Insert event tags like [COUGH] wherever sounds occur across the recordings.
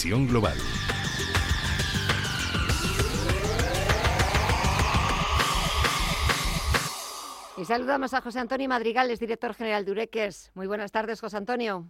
Visión Global. Y saludamos a José Antonio Madrigal, es director general de Ureques. Muy buenas tardes, José Antonio.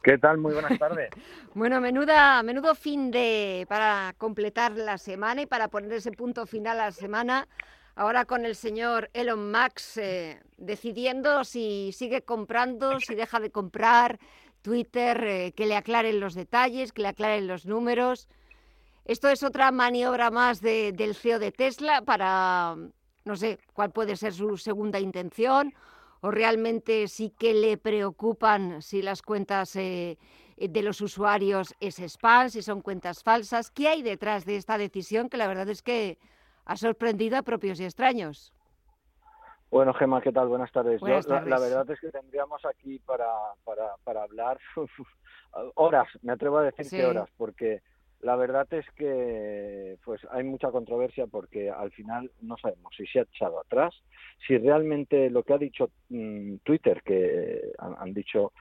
¿Qué tal? Muy buenas tardes. [LAUGHS] bueno, menuda, menudo fin de para completar la semana y para poner ese punto final a la semana. Ahora con el señor Elon Musk eh, decidiendo si sigue comprando, si deja de comprar Twitter, eh, que le aclaren los detalles, que le aclaren los números. Esto es otra maniobra más del CEO de Tesla para no sé cuál puede ser su segunda intención o realmente sí que le preocupan si las cuentas eh, de los usuarios es spam, si son cuentas falsas. ¿Qué hay detrás de esta decisión que la verdad es que ha sorprendido a propios y extraños? Bueno, Gemma, ¿qué tal? Buenas tardes. La, verdad es que tendríamos aquí para, para, para hablar [LAUGHS] horas, me atrevo a decir que horas, porque la verdad es que pues hay mucha controversia porque al final no sabemos si se ha echado atrás, si realmente lo que ha dicho mm, Twitter, que han, dicho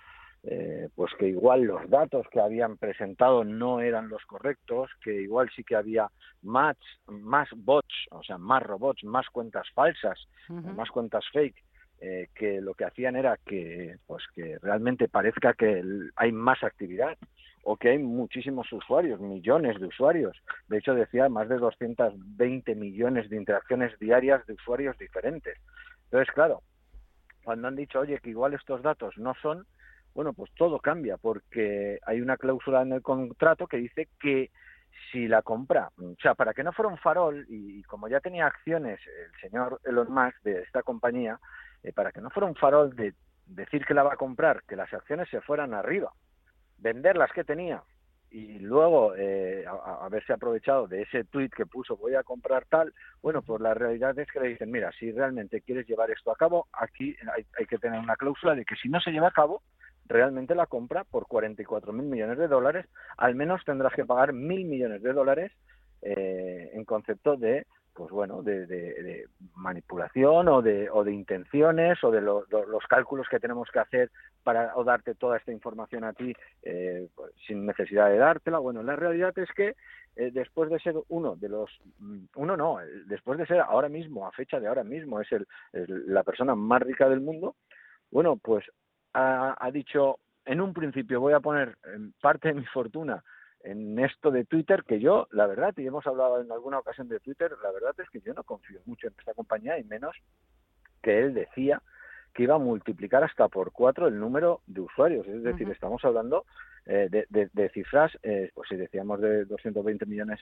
eh, pues que igual los datos que habían presentado no eran los correctos, que igual sí que había más, más bots, o sea, más robots, más cuentas falsas, más cuentas fake, eh, que lo que hacían era que pues que realmente parezca que hay más actividad o que hay muchísimos usuarios, millones de usuarios. De hecho, decía más de 220 millones de interacciones diarias de usuarios diferentes. Entonces, claro, cuando han dicho, oye, que igual estos datos no son, bueno, pues todo cambia, porque hay una cláusula en el contrato que dice que si la compra, o sea, para que no fuera un farol, y, como ya tenía acciones el señor Elon Musk de esta compañía, eh, para que no fuera un farol de decir que la va a comprar, que las acciones se fueran arriba, vender las que tenía y luego eh, haberse aprovechado de ese tweet que puso voy a comprar tal, bueno, pues la realidad es que le dicen, mira, si realmente quieres llevar esto a cabo, aquí hay, que tener una cláusula de que si no se lleva a cabo, realmente la compra por 44 mil millones de dólares, al menos tendrás que pagar mil millones de dólares eh, en concepto de pues bueno, de, manipulación o de, o de intenciones o de los cálculos que tenemos que hacer para o darte toda esta información a ti eh, pues, sin necesidad de dártela. Bueno, la realidad es que eh, después de ser uno de los, mm, uno no, después de ser ahora mismo, a fecha de ahora mismo, es, la persona más rica del mundo, bueno, pues ha, ha dicho, en un principio voy a poner parte de mi fortuna en esto de Twitter que yo, la verdad, y hemos hablado en alguna ocasión de Twitter, la verdad es que yo no confío mucho en esta compañía y menos que él decía que iba a multiplicar hasta por cuatro el número de usuarios. Es decir, estamos hablando eh, de, cifras, eh, pues si decíamos de 220 millones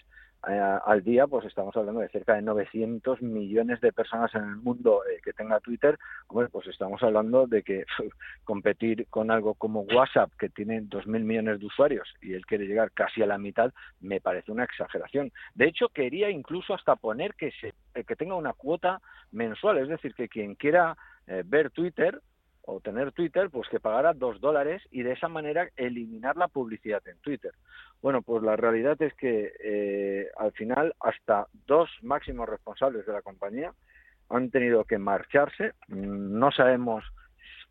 eh, al día, pues estamos hablando de cerca de 900 millones de personas en el mundo que tenga Twitter. Bueno, pues estamos hablando de que [LAUGHS] competir con algo como WhatsApp, que tiene 2.000 millones de usuarios, y él quiere llegar casi a la mitad, me parece una exageración. De hecho, quería incluso hasta poner que, se, que tenga una cuota mensual, es decir, que quien quiera eh, ver Twitter o tener Twitter, pues que pagara dos dólares y de esa manera eliminar la publicidad en Twitter. Bueno, pues la realidad es que eh, al final hasta dos máximos responsables de la compañía han tenido que marcharse. No sabemos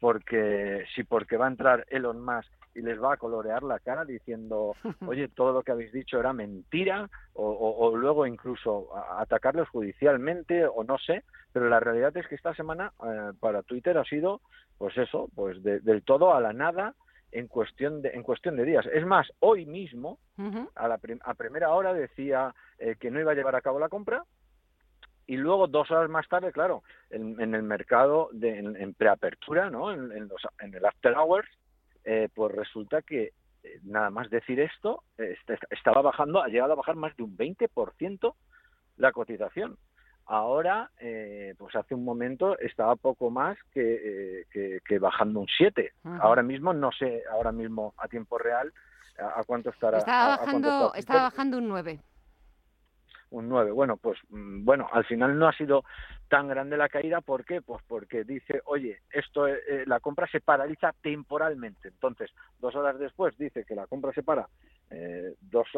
porque si porque va a entrar Elon Musk y les va a colorear la cara diciendo, [LAUGHS] oye, todo lo que habéis dicho era mentira, o, luego incluso atacarlos judicialmente, o no sé, pero la realidad es que esta semana eh, para Twitter ha sido, pues eso, pues del todo a la nada en cuestión de, en cuestión de días. Es más, hoy mismo, a, la a primera hora decía eh, que no iba a llevar a cabo la compra, y luego dos horas más tarde, claro, en, el mercado de, en, preapertura, ¿no? En, los, en el after hours, eh, pues resulta que eh, nada más decir esto, estaba bajando, ha llegado a bajar más de un 20% la cotización. Ahora, eh, pues hace un momento estaba poco más que, que, bajando un 7. Ahora mismo, no sé, ahora mismo a tiempo real, a, cuánto estará. Estaba bajando, estaba bajando un 9 un 9. Bueno, pues mm, bueno, al final no ha sido tan grande la caída, ¿por qué? Pues porque dice, oye, esto eh, eh, la compra se paraliza temporalmente. Entonces, dos horas después dice que la compra se para eh, dos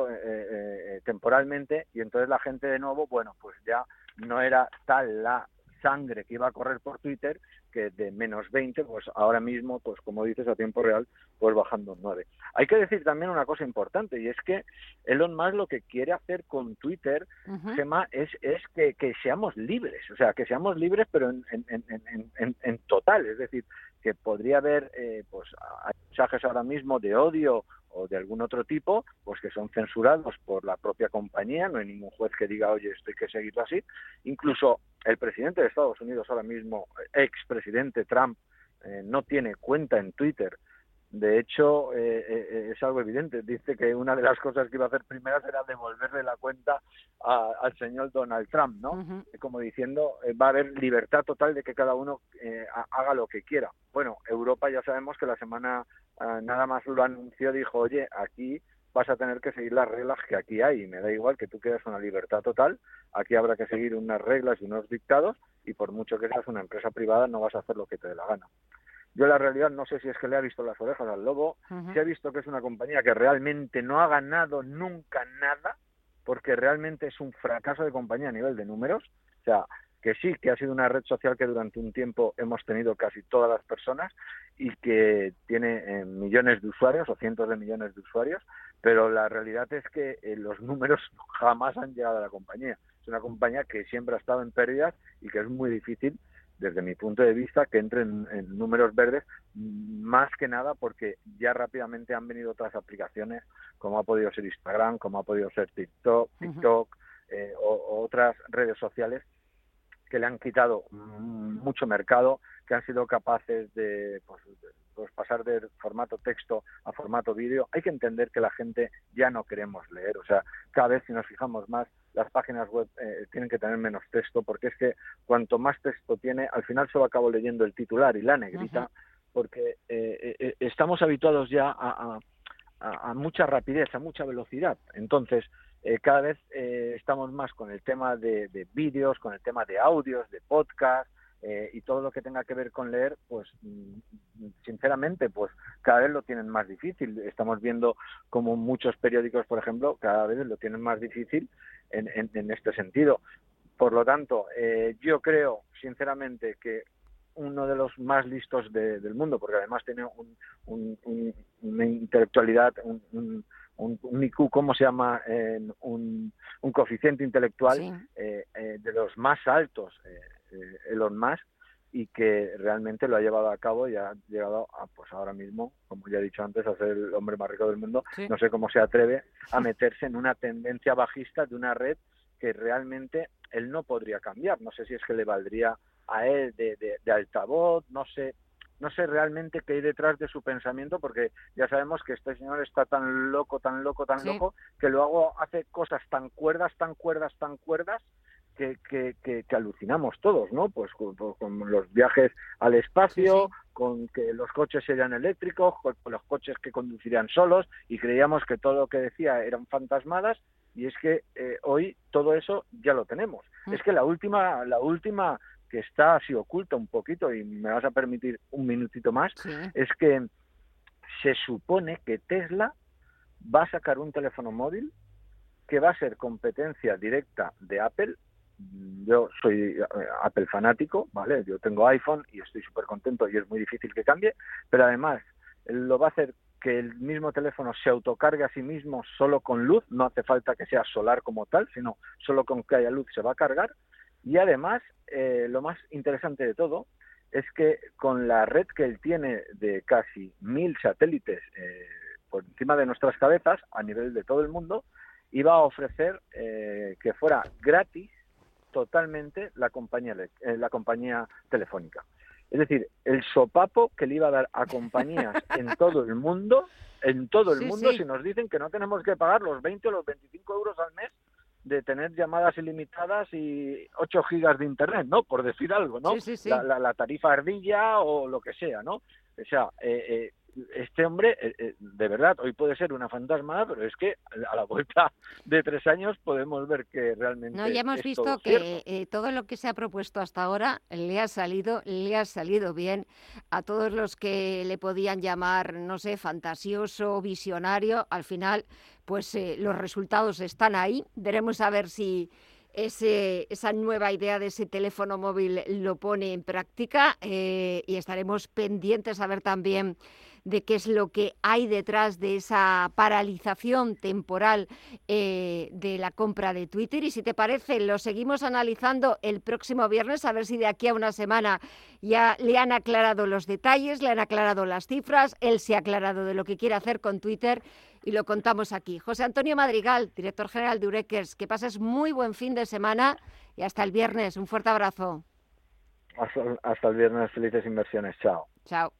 temporalmente y entonces la gente de nuevo, bueno, pues ya no era tal la sangre que iba a correr por Twitter que de menos 20, pues ahora mismo, pues como dices, a tiempo real, pues bajando 9. Hay que decir también una cosa importante y es que Elon Musk lo que quiere hacer con Twitter, Gemma, es, es que, que, seamos libres, o sea, que seamos libres pero en, en, en, en total, es decir, que podría haber eh, pues mensajes ahora mismo de odio o de algún otro tipo, pues que son censurados por la propia compañía, no hay ningún juez que diga, oye, esto hay que seguirlo así. Incluso el presidente de Estados Unidos ahora mismo, ex presidente Trump, eh, no tiene cuenta en Twitter de hecho, eh, eh, es algo evidente. Dice que una de las cosas que iba a hacer primero será devolverle la cuenta al señor Donald Trump, ¿no? Como diciendo, eh, va a haber libertad total de que cada uno haga lo que quiera. Bueno, Europa ya sabemos que la semana ah, nada más lo anunció, dijo, oye, aquí vas a tener que seguir las reglas que aquí hay. Y me da igual que tú quieras una libertad total, aquí habrá que seguir unas reglas y unos dictados y por mucho que seas una empresa privada no vas a hacer lo que te dé la gana. Yo la realidad no sé si es que le ha visto las orejas al lobo, si ha visto que es una compañía que realmente no ha ganado nunca nada, porque realmente es un fracaso de compañía a nivel de números. O sea, que sí, que ha sido una red social que durante un tiempo hemos tenido casi todas las personas y que tiene eh, millones de usuarios o cientos de millones de usuarios, pero la realidad es que eh, los números [LAUGHS] jamás han llegado a la compañía. Es una compañía que siempre ha estado en pérdidas y que es muy difícil desde mi punto de vista, que entren en números verdes, más que nada porque ya rápidamente han venido otras aplicaciones, como ha podido ser Instagram, como ha podido ser TikTok, TikTok eh, o, otras redes sociales que le han quitado mucho mercado, que han sido capaces de, pues, pues pasar del formato texto a formato vídeo. Hay que entender que la gente ya no queremos leer, o sea, cada vez si nos fijamos más, las páginas web eh, tienen que tener menos texto, porque es que cuanto más texto tiene, al final solo acabo leyendo el titular y la negrita, porque eh, eh, estamos habituados ya a, a, mucha rapidez, a mucha velocidad. Entonces, cada vez estamos más con el tema de, de vídeos, con el tema de audios, de podcast, eh, y todo lo que tenga que ver con leer, pues mm, sinceramente, pues cada vez lo tienen más difícil. Estamos viendo como muchos periódicos, por ejemplo, cada vez lo tienen más difícil en, en, este sentido. Por lo tanto, eh, yo creo, sinceramente, que uno de los más listos del mundo, porque además tiene un, una intelectualidad, un, un, IQ, ¿cómo se llama? un, coeficiente intelectual eh, de los más altos eh, Elon Musk y que realmente lo ha llevado a cabo y ha llegado a, pues ahora mismo, como ya he dicho antes, a ser el hombre más rico del mundo. No sé cómo se atreve a meterse en una tendencia bajista de una red que realmente él no podría cambiar. No sé si es que le valdría a él de, de, altavoz, no sé, no sé realmente qué hay detrás de su pensamiento, porque ya sabemos que este señor está tan loco, tan loco, tan loco, que luego hace cosas tan cuerdas, tan cuerdas, tan cuerdas, que, que, alucinamos todos, ¿no? Pues con, los viajes al espacio, con que los coches serían eléctricos, con, los coches que conducirían solos y creíamos que todo lo que decía eran fantasmadas y es que eh, hoy todo eso ya lo tenemos. Mm. Es que la última, la última que está así oculta un poquito y me vas a permitir un minutito más, es que se supone que Tesla va a sacar un teléfono móvil que va a ser competencia directa de Apple yo soy eh, Apple fanático, ¿vale? Yo tengo iPhone y estoy súper contento y es muy difícil que cambie, pero además lo va a hacer que el mismo teléfono se autocargue a sí mismo solo con luz, no hace falta que sea solar como tal, sino solo con que haya luz se va a cargar. Y además, eh, lo más interesante de todo es que con la red que él tiene de casi mil satélites eh, por encima de nuestras cabezas, a nivel de todo el mundo, iba a ofrecer que fuera gratis totalmente la compañía, eh, la compañía telefónica. Es decir, el sopapo que le iba a dar a compañías [LAUGHS] en todo el mundo, en todo el mundo, si nos dicen que no tenemos que pagar los 20 o los 25 euros al mes de tener llamadas ilimitadas y 8 gigas de internet, ¿no? Por decir algo, ¿no? La, la, tarifa ardilla o lo que sea, ¿no? O sea, eh, eh, este hombre, eh, eh, de verdad, hoy puede ser una fantasma, pero es que a la vuelta de tres años podemos ver que realmente. No, ya hemos visto que eh, todo lo que se ha propuesto hasta ahora le ha salido, le ha salido bien a todos los que le podían llamar, no sé, fantasioso, visionario. Al final, pues los resultados están ahí. Veremos a ver si ese, esa nueva idea de ese teléfono móvil lo pone en práctica eh, y estaremos pendientes a ver también de qué es lo que hay detrás de esa paralización temporal eh, de la compra de Twitter. Y si te parece, lo seguimos analizando el próximo viernes, a ver si de aquí a una semana ya le han aclarado los detalles, le han aclarado las cifras, él se ha aclarado de lo que quiere hacer con Twitter y lo contamos aquí. José Antonio Madrigal, director general de Urequers, que pases muy buen fin de semana y hasta el viernes. Un fuerte abrazo. Hasta, hasta el viernes, felices inversiones. Chao. Chao.